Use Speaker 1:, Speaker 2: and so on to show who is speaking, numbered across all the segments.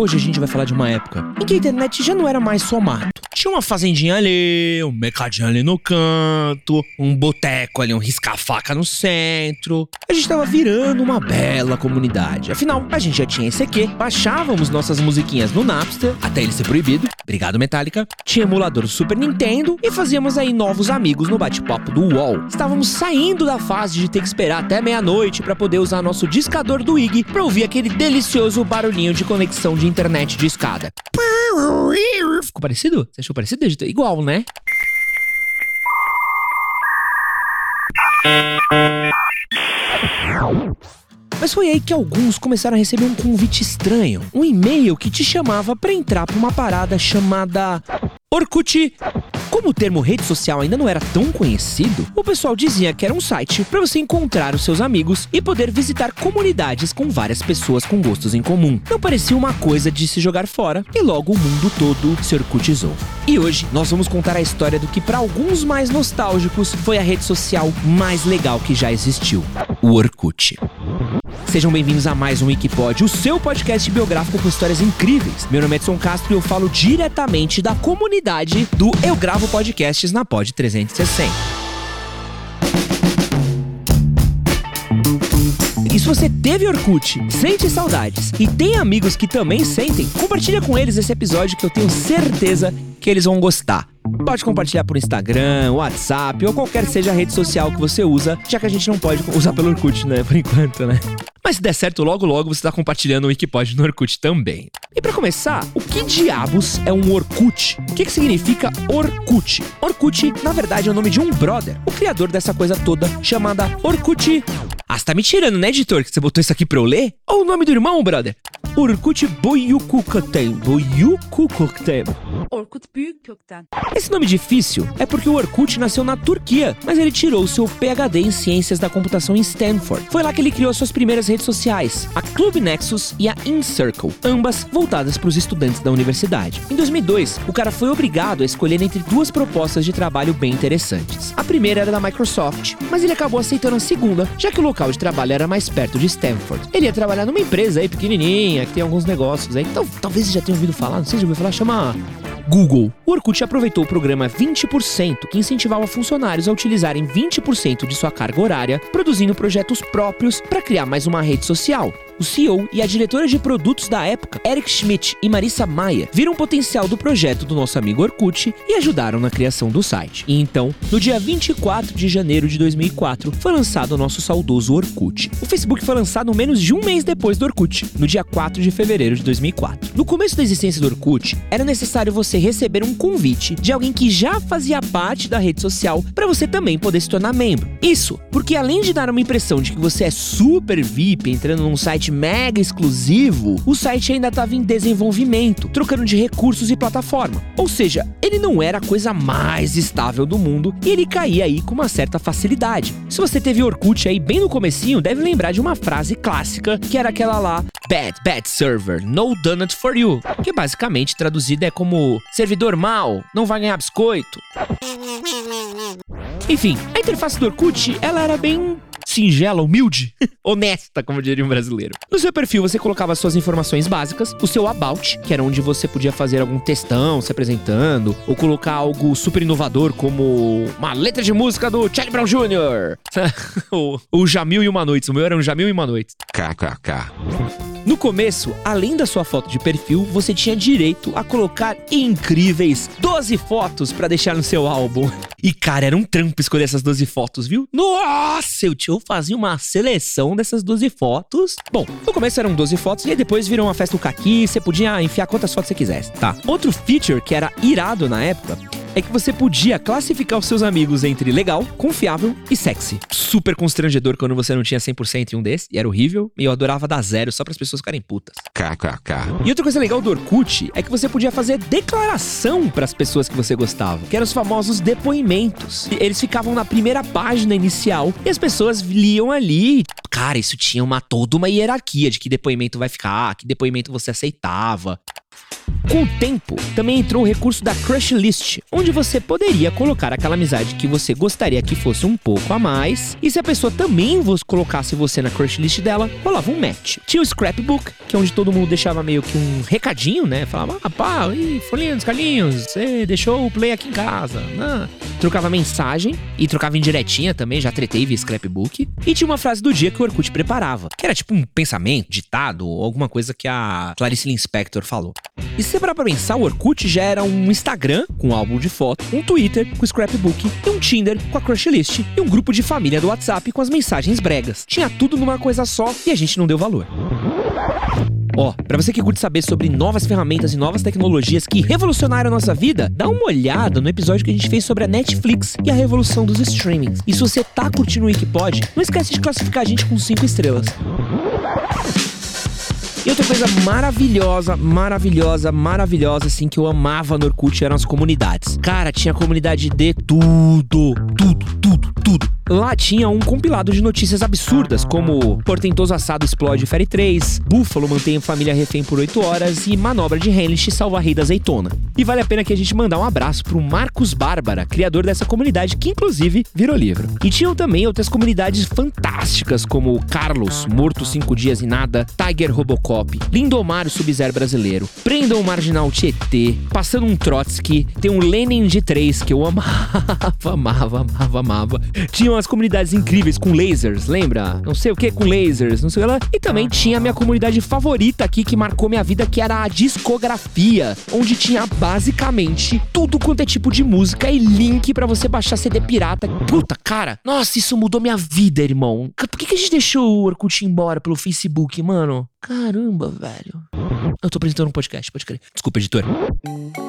Speaker 1: Hoje a gente vai falar de uma época em que a internet já não era mais só mato. Tinha uma fazendinha ali, um mercadinho ali no canto, um boteco ali, um risca-faca no centro. A gente tava virando uma bela comunidade. Afinal, a gente já tinha ICQ, baixávamos nossas musiquinhas no Napster, até ele ser proibido. Obrigado, Metallica. Tinha emulador do Super Nintendo e fazíamos aí novos amigos no bate-papo do UOL. Estávamos saindo da fase de ter que esperar até meia-noite para poder usar nosso discador do IG para ouvir aquele delicioso barulhinho de conexão de internet de escada. Ficou parecido? Você achou parecido? Igual, né? Mas foi aí que alguns começaram a receber um convite estranho, um e-mail que te chamava para entrar para uma parada chamada Orkut. Como o termo rede social ainda não era tão conhecido, o pessoal dizia que era um site para você encontrar os seus amigos e poder visitar comunidades com várias pessoas com gostos em comum. Não parecia uma coisa de se jogar fora e logo o mundo todo se orkutizou. E hoje nós vamos contar a história do que para alguns mais nostálgicos foi a rede social mais legal que já existiu, o Orkut. Sejam bem-vindos a mais um Wikipod, o seu podcast biográfico com histórias incríveis. Meu nome é Edson Castro e eu falo diretamente da comunidade do Eu Gravo Podcasts na Pod 360. E se você teve Orkut, sente saudades e tem amigos que também sentem, compartilha com eles esse episódio que eu tenho certeza que eles vão gostar. Pode compartilhar por Instagram, WhatsApp ou qualquer seja a rede social que você usa, já que a gente não pode usar pelo Orkut, né? Por enquanto, né? Mas se der certo, logo logo você está compartilhando o Wikipod no Orkut também. E para começar, o que diabos é um Orkut? O que, que significa Orkut? Orkut, na verdade, é o nome de um brother, o criador dessa coisa toda chamada Orkut. Ah, você tá me tirando, né, editor, que você botou isso aqui pra eu ler? Ou o nome do irmão, brother? Orkut Boyukukten. Boyukukten.
Speaker 2: Orkut Büyük Kökten.
Speaker 1: Esse nome difícil é porque o Orkut nasceu na Turquia, mas ele tirou seu PhD em Ciências da Computação em Stanford. Foi lá que ele criou suas primeiras redes sociais, a Club Nexus e a InCircle, ambas voltadas para os estudantes da universidade. Em 2002, o cara foi obrigado a escolher entre duas propostas de trabalho bem interessantes. A primeira era da Microsoft, mas ele acabou aceitando a segunda, já que o local de trabalho era mais perto de Stanford. Ele ia trabalhar numa empresa aí pequenininha, que tem alguns negócios aí, então talvez você já tenha ouvido falar, não sei se já ouviu falar, chama Google. O Orkut aproveitou o programa 20%, que incentivava funcionários a utilizarem 20% de sua carga horária, produzindo projetos próprios para criar mais uma rede social. O CEO e a diretora de produtos da época, Eric Schmidt e Marissa Maia, viram o potencial do projeto do nosso amigo Orkut e ajudaram na criação do site. E então, no dia 24 de janeiro de 2004, foi lançado o nosso saudoso Orkut. O Facebook foi lançado menos de um mês depois do Orkut, no dia 4 de fevereiro de 2004. No começo da existência do Orkut, era necessário você receber um convite de alguém que já fazia parte da rede social para você também poder se tornar membro. Isso, porque além de dar uma impressão de que você é super VIP entrando num site mega exclusivo, o site ainda estava em desenvolvimento, trocando de recursos e plataforma. Ou seja, ele não era a coisa mais estável do mundo e ele caía aí com uma certa facilidade. Se você teve Orkut aí bem no comecinho, deve lembrar de uma frase clássica que era aquela lá: Bad, bad server, no donut for you. Que basicamente traduzida é como servidor mal, não vai ganhar biscoito. Enfim, a interface do Orkut, ela era bem singela, humilde, honesta, como diria um brasileiro. No seu perfil você colocava suas informações básicas, o seu about, que era onde você podia fazer algum textão se apresentando, ou colocar algo super inovador como uma letra de música do Charlie Brown Jr. o, o Jamil e uma noite, o meu era um Jamil e uma noite.
Speaker 3: KKK.
Speaker 1: No começo, além da sua foto de perfil, você tinha direito a colocar incríveis 12 fotos para deixar no seu álbum. E cara, era um trampo escolher essas 12 fotos, viu? Nossa, eu tio fazia uma seleção dessas 12 fotos. Bom, no começo eram 12 fotos e depois virou uma festa do caqui, você podia enfiar quantas fotos você quisesse, tá? Outro feature que era irado na época é que você podia classificar os seus amigos entre legal, confiável e sexy. Super constrangedor quando você não tinha 100% em um desses, e era horrível, e eu adorava dar zero só para as pessoas ficarem putas.
Speaker 3: KKK.
Speaker 1: E outra coisa legal do Orkut é que você podia fazer declaração para as pessoas que você gostava, que eram os famosos depoimentos. E Eles ficavam na primeira página inicial e as pessoas liam ali. Cara, isso tinha uma toda uma hierarquia de que depoimento vai ficar, que depoimento você aceitava. Com o tempo, também entrou o recurso da Crush List, onde você poderia colocar aquela amizade que você gostaria que fosse um pouco a mais, e se a pessoa também colocasse você na Crush List dela, rolava um match. Tinha o Scrapbook, que é onde todo mundo deixava meio que um recadinho, né? Falava, ah, pá, ih, folhinha dos Carlinhos, você deixou o play aqui em casa. Ah. Trocava mensagem e trocava indiretinha também, já tretei via Scrapbook. E tinha uma frase do dia que o Orkut preparava, que era tipo um pensamento, ditado, ou alguma coisa que a Clarice Linspector falou. E se parar pra pensar, o Orkut já era um Instagram com um álbum de foto, um Twitter com scrapbook e um Tinder com a crush list e um grupo de família do WhatsApp com as mensagens bregas. Tinha tudo numa coisa só e a gente não deu valor. Ó, pra você que curte saber sobre novas ferramentas e novas tecnologias que revolucionaram a nossa vida, dá uma olhada no episódio que a gente fez sobre a Netflix e a revolução dos streamings. E se você tá curtindo o Wikipod, não esquece de classificar a gente com 5 estrelas. E outra coisa maravilhosa, maravilhosa, maravilhosa, assim, que eu amava no Orkut eram as comunidades. Cara, tinha comunidade de tudo, tudo, tudo, tudo. Lá tinha um compilado de notícias absurdas, como Portentoso Assado explode Fere 3, Búfalo mantém família refém por 8 horas e Manobra de Henlich salva rei da azeitona. E vale a pena que a gente mandar um abraço pro Marcos Bárbara, criador dessa comunidade, que inclusive virou livro. E tinham também outras comunidades fantásticas, como Carlos, Morto 5 Dias e Nada, Tiger Robocop, Lindomar o Sub-Zero Brasileiro, Prendam o Marginal Tietê, Passando um Trotsky, tem um Lenin de 3 que eu amava, amava, amava, amava. Tinham as comunidades incríveis com lasers, lembra? Não sei o que com lasers, não sei o que lá. E também tinha a minha comunidade favorita aqui que marcou minha vida, que era a discografia, onde tinha basicamente tudo quanto é tipo de música e link para você baixar CD pirata. Puta, cara, nossa, isso mudou minha vida, irmão. Por que, que a gente deixou o Orkut embora pelo Facebook, mano? Caramba, velho. Eu tô apresentando um podcast, pode crer. Desculpa, editor.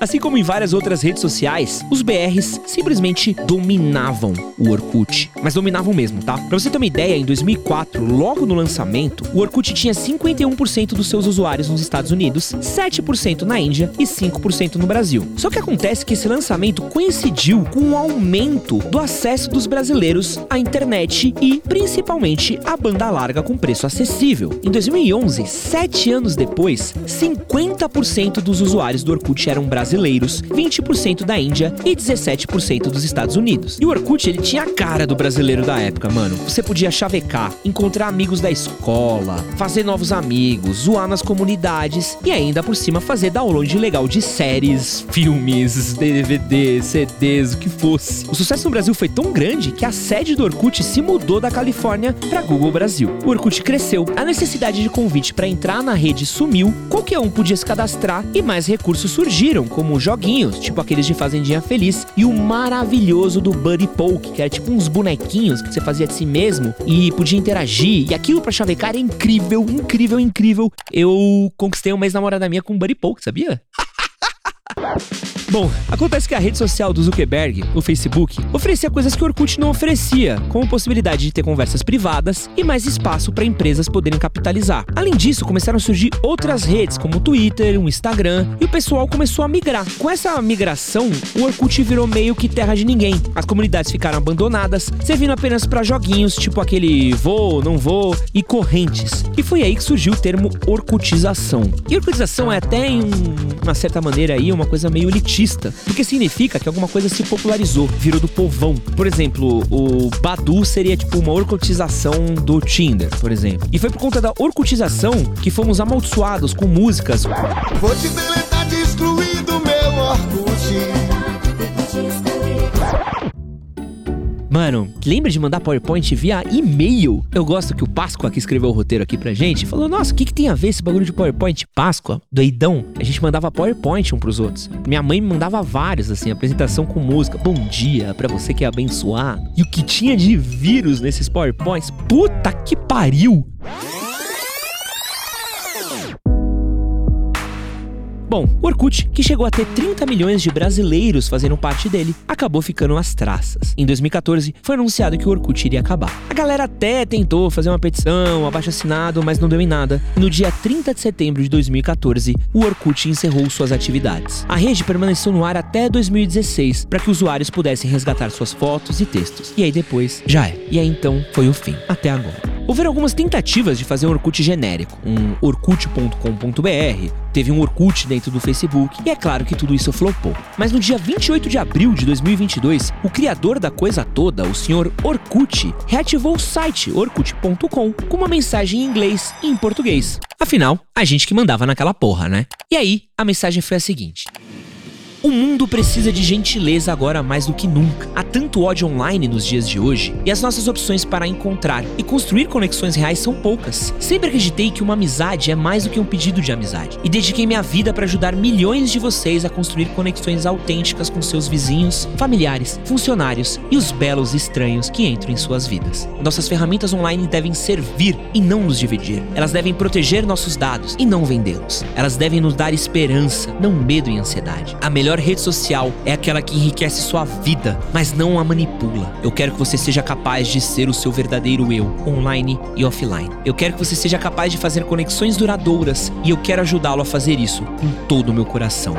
Speaker 1: Assim como em várias outras redes sociais, os BRs simplesmente dominavam o Orkut. Mas dominavam mesmo, tá? Pra você ter uma ideia, em 2004, logo no lançamento, o Orkut tinha 51% dos seus usuários nos Estados Unidos, 7% na Índia e 5% no Brasil. Só que acontece que esse lançamento coincidiu com o aumento do acesso dos brasileiros à internet e, principalmente, à banda larga com preço acessível. Em 2011, sete anos depois, 50% dos usuários do Orkut eram brasileiros, 20% da Índia e 17% dos Estados Unidos. E o Orkut, ele tinha a cara do brasileiro da época, mano. Você podia chavecar, encontrar amigos da escola, fazer novos amigos, zoar nas comunidades e ainda por cima fazer download legal de séries, filmes, DVDs, CDs, o que fosse. O sucesso no Brasil foi tão grande que a sede do Orkut se mudou da Califórnia para Google Brasil. O Orkut cresceu, a necessidade de convite para entrar na rede sumiu, qualquer um podia se cadastrar e mais recursos surgiram, como joguinhos, tipo aqueles de Fazendinha Feliz, e o maravilhoso do Buddy Poke, que era tipo uns bonequinhos que você fazia de si mesmo e podia interagir. E aquilo pra chavecar era incrível, incrível, incrível. Eu conquistei uma ex-namorada minha com Buddy Poke, sabia? Bom, acontece que a rede social do Zuckerberg, o Facebook, oferecia coisas que o Orkut não oferecia, como possibilidade de ter conversas privadas e mais espaço para empresas poderem capitalizar. Além disso, começaram a surgir outras redes, como o Twitter, o Instagram, e o pessoal começou a migrar. Com essa migração, o Orkut virou meio que terra de ninguém. As comunidades ficaram abandonadas, servindo apenas para joguinhos, tipo aquele vou, não vou e correntes. E foi aí que surgiu o termo orkutização. E orkutização é até, em uma certa maneira aí, uma coisa meio elitista, porque significa que alguma coisa se popularizou, virou do povão. Por exemplo, o Badu seria tipo uma orkutização do Tinder, por exemplo. E foi por conta da orkutização que fomos amaldiçoados com músicas.
Speaker 4: Vou te deletar, te excluir do meu Orkut.
Speaker 1: Mano, lembra de mandar PowerPoint via e-mail? Eu gosto que o Páscoa, que escreveu o roteiro aqui pra gente, falou: Nossa, o que, que tem a ver esse bagulho de PowerPoint? Páscoa, doidão. A gente mandava PowerPoint um pros outros. Minha mãe me mandava vários, assim, apresentação com música. Bom dia pra você que é abençoado. E o que tinha de vírus nesses PowerPoints? Puta que pariu! Bom, o Orkut, que chegou a ter 30 milhões de brasileiros fazendo parte dele, acabou ficando às traças. Em 2014, foi anunciado que o Orkut iria acabar. A galera até tentou fazer uma petição, um abaixo assinado, mas não deu em nada. No dia 30 de setembro de 2014, o Orkut encerrou suas atividades. A rede permaneceu no ar até 2016 para que usuários pudessem resgatar suas fotos e textos. E aí depois, já é. E aí então foi o fim. Até agora. Houveram algumas tentativas de fazer um Orkut genérico, um orkut.com.br, teve um Orkut dentro do Facebook, e é claro que tudo isso flopou. Mas no dia 28 de abril de 2022, o criador da coisa toda, o senhor Orkut, reativou o site orkut.com com uma mensagem em inglês e em português. Afinal, a gente que mandava naquela porra, né? E aí, a mensagem foi a seguinte: o mundo precisa de gentileza agora mais do que nunca. Há tanto ódio online nos dias de hoje e as nossas opções para encontrar e construir conexões reais são poucas. Sempre acreditei que uma amizade é mais do que um pedido de amizade e dediquei minha vida para ajudar milhões de vocês a construir conexões autênticas com seus vizinhos, familiares, funcionários e os belos estranhos que entram em suas vidas. Nossas ferramentas online devem servir e não nos dividir. Elas devem proteger nossos dados e não vendê-los. Elas devem nos dar esperança, não medo e ansiedade. A melhor rede social é aquela que enriquece sua vida, mas não a manipula. Eu quero que você seja capaz de ser o seu verdadeiro eu, online e offline. Eu quero que você seja capaz de fazer conexões duradouras e eu quero ajudá-lo a fazer isso com todo o meu coração.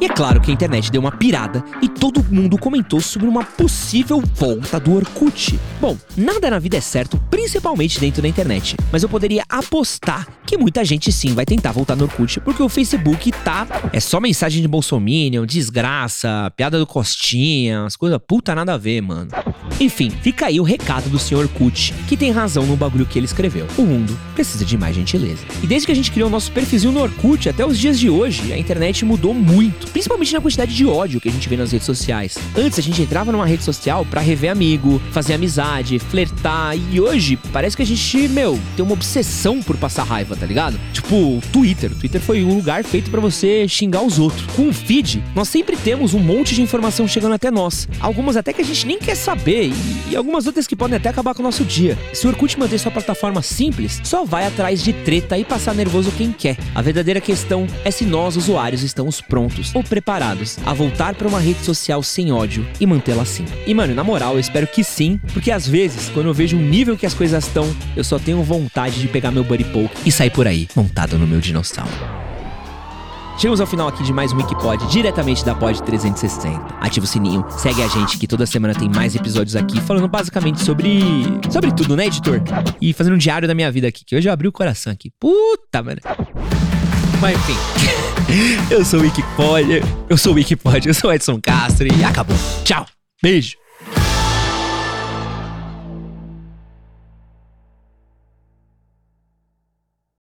Speaker 1: E é claro que a internet deu uma pirada e todo mundo comentou sobre uma possível volta do Orkut. Bom, nada na vida é certo, principalmente dentro da internet, mas eu poderia apostar que muita gente sim vai tentar voltar no Orkut, porque o Facebook tá. É só mensagem de Bolsominion, desgraça, piada do Costinha, as coisas puta nada a ver, mano. Enfim, fica aí o recado do Sr. Kut, que tem razão no bagulho que ele escreveu. O mundo precisa de mais gentileza. E desde que a gente criou o nosso perfilzinho no Orkut até os dias de hoje, a internet mudou muito, principalmente na quantidade de ódio que a gente vê nas redes sociais. Antes a gente entrava numa rede social para rever amigo, fazer amizade, flertar, e hoje parece que a gente, meu, tem uma obsessão por passar raiva, tá ligado? Tipo, Twitter. Twitter foi um lugar feito para você xingar os outros. Com o feed, nós sempre temos um monte de informação chegando até nós. Algumas até que a gente nem quer saber e, algumas outras que podem até acabar com o nosso dia. Se o Orkut manter sua plataforma simples, só vai atrás de treta e passar nervoso quem quer. A verdadeira questão é se nós, usuários, estamos prontos ou preparados a voltar para uma rede social sem ódio e mantê-la assim. E mano, na moral, eu espero que sim, porque às vezes, quando eu vejo o nível que as coisas estão, eu só tenho vontade de pegar meu buddy poke e sair por aí, montado no meu dinossauro. Chegamos ao final aqui de mais um Wikipod, diretamente da Pod 360. Ativa o sininho, segue a gente que toda semana tem mais episódios aqui falando basicamente sobre. sobre tudo, né, editor? E fazendo um diário da minha vida aqui, que hoje eu abri o coração aqui. Puta, mano. Mas enfim. eu sou o Wikipod, eu sou o Wikipod, eu sou o Edson Castro e acabou. Tchau. Beijo.